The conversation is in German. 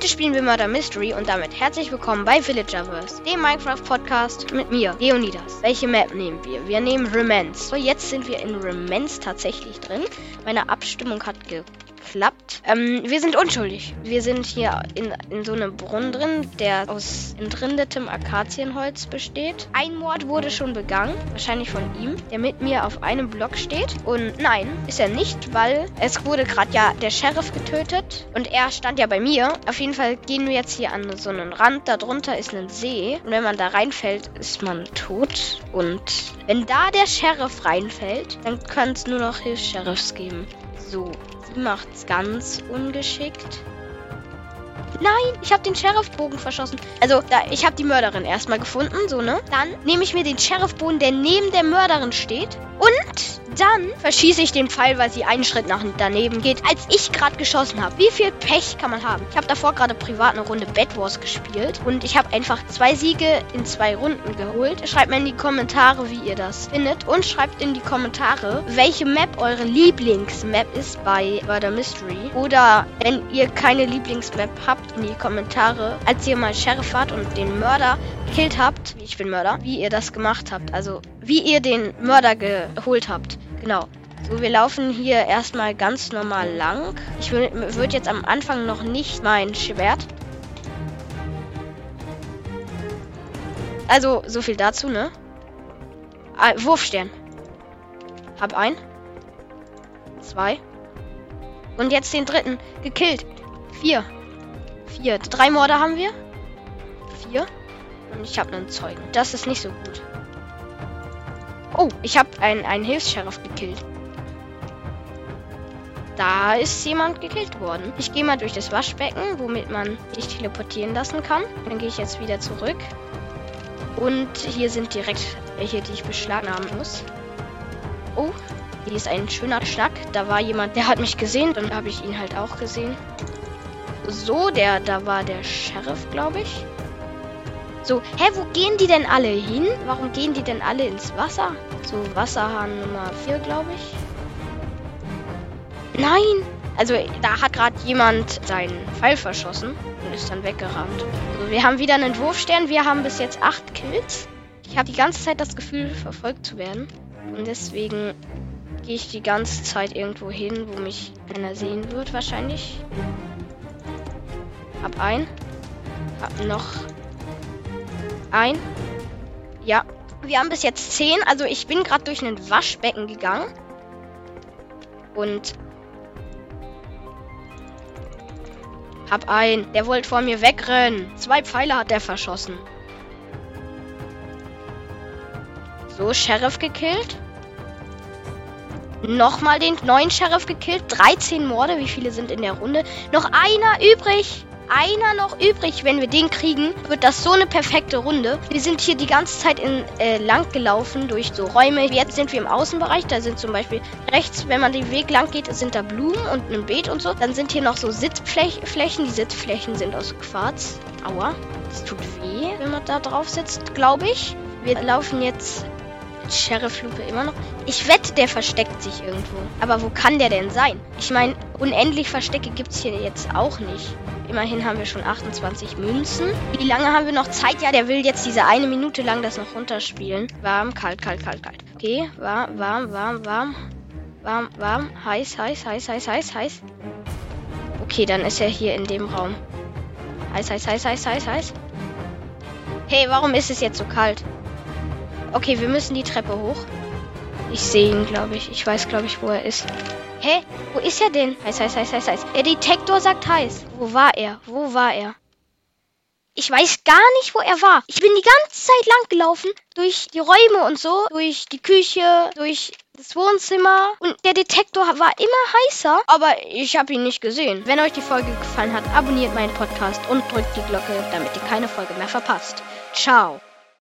Heute spielen wir Murder Mystery und damit herzlich willkommen bei Villagerverse, dem Minecraft-Podcast mit mir, Leonidas. Welche Map nehmen wir? Wir nehmen Remens. So, jetzt sind wir in Remens tatsächlich drin. Meine Abstimmung hat geklappt. Ähm, wir sind unschuldig. Wir sind hier in, in so einem Brunnen drin, der aus entrindetem Akazienholz besteht. Ein Mord wurde schon begangen, wahrscheinlich von ihm, der mit mir auf einem Block steht. Und nein, ist er nicht, weil es wurde gerade ja der Sheriff getötet und er stand ja bei mir. Auf jeden Fall gehen wir jetzt hier an so einen Rand. Darunter ist ein See und wenn man da reinfällt, ist man tot. Und wenn da der Sheriff reinfällt, dann kann es nur noch Hilfs-Sheriffs geben. So, sie macht's ganz ungeschickt. Nein, ich habe den Sheriffbogen verschossen. Also, da, ich habe die Mörderin erstmal gefunden, so, ne? Dann nehme ich mir den Sheriffbogen, der neben der Mörderin steht. Und dann verschieße ich den Pfeil, weil sie einen Schritt nach daneben geht, als ich gerade geschossen habe. Wie viel Pech kann man haben? Ich habe davor gerade privat eine Runde Bad Wars gespielt und ich habe einfach zwei Siege in zwei Runden geholt. Schreibt mir in die Kommentare, wie ihr das findet und schreibt in die Kommentare, welche Map eure Lieblingsmap ist bei Murder Mystery. Oder wenn ihr keine Lieblingsmap habt, in die Kommentare, als ihr mal Sheriff wart und den Mörder gekillt habt, ich bin Mörder, wie ihr das gemacht habt. Also wie ihr den Mörder geholt habt. Genau. So, wir laufen hier erstmal ganz normal lang. Ich würde jetzt am Anfang noch nicht mein Schwert. Also, so viel dazu, ne? Ah, Wurfstern. Hab ein. Zwei. Und jetzt den dritten. Gekillt. Vier. Vier. Drei Morde haben wir. Vier. Und ich habe einen Zeugen. Das ist nicht so gut. Oh, ich habe einen, einen Hilfs-Sheriff gekillt. Da ist jemand gekillt worden. Ich gehe mal durch das Waschbecken, womit man sich teleportieren lassen kann. Dann gehe ich jetzt wieder zurück. Und hier sind direkt welche, die ich beschlagnahmen muss. Oh, hier ist ein schöner Schnack. Da war jemand, der hat mich gesehen. Dann habe ich ihn halt auch gesehen. So, der, da war der Sheriff, glaube ich. So, hä, wo gehen die denn alle hin? Warum gehen die denn alle ins Wasser? So, Wasserhahn Nummer 4, glaube ich. Nein! Also, da hat gerade jemand seinen Pfeil verschossen und ist dann weggerannt. Also, wir haben wieder einen Wurfstern. Wir haben bis jetzt 8 Kills. Ich habe die ganze Zeit das Gefühl, verfolgt zu werden. Und deswegen gehe ich die ganze Zeit irgendwo hin, wo mich keiner sehen wird, wahrscheinlich. Hab ein. Hab noch ein. Ja. Wir haben bis jetzt 10. Also ich bin gerade durch ein Waschbecken gegangen. Und hab ein. Der wollte vor mir wegrennen. Zwei Pfeile hat der verschossen. So, Sheriff gekillt. Nochmal den neuen Sheriff gekillt. 13 Morde. Wie viele sind in der Runde? Noch einer übrig einer noch übrig. Wenn wir den kriegen, wird das so eine perfekte Runde. Wir sind hier die ganze Zeit in, äh, lang gelaufen durch so Räume. Jetzt sind wir im Außenbereich. Da sind zum Beispiel rechts, wenn man den Weg lang geht, sind da Blumen und ein Beet und so. Dann sind hier noch so Sitzflächen. Die Sitzflächen sind aus Quarz. Aua. Das tut weh, wenn man da drauf sitzt, glaube ich. Wir laufen jetzt Sheriff-Lupe immer noch. Ich wette, der versteckt sich irgendwo. Aber wo kann der denn sein? Ich meine, unendlich Verstecke gibt es hier jetzt auch nicht. Immerhin haben wir schon 28 Münzen. Wie lange haben wir noch Zeit? Ja, der will jetzt diese eine Minute lang das noch runterspielen. Warm, kalt, kalt, kalt, kalt. Okay, warm, warm, warm, warm. Warm, warm, heiß, heiß, heiß, heiß, heiß, heiß. Okay, dann ist er hier in dem Raum. Heiß, heiß, heiß, heiß, heiß, heiß. Hey, warum ist es jetzt so kalt? Okay, wir müssen die Treppe hoch. Ich sehe ihn, glaube ich. Ich weiß, glaube ich, wo er ist. Hä? Wo ist er denn? Heiß, heiß, heiß, heiß, heiß. Der Detektor sagt heiß. Wo war er? Wo war er? Ich weiß gar nicht, wo er war. Ich bin die ganze Zeit lang gelaufen. Durch die Räume und so. Durch die Küche. Durch das Wohnzimmer. Und der Detektor war immer heißer. Aber ich habe ihn nicht gesehen. Wenn euch die Folge gefallen hat, abonniert meinen Podcast und drückt die Glocke, damit ihr keine Folge mehr verpasst. Ciao.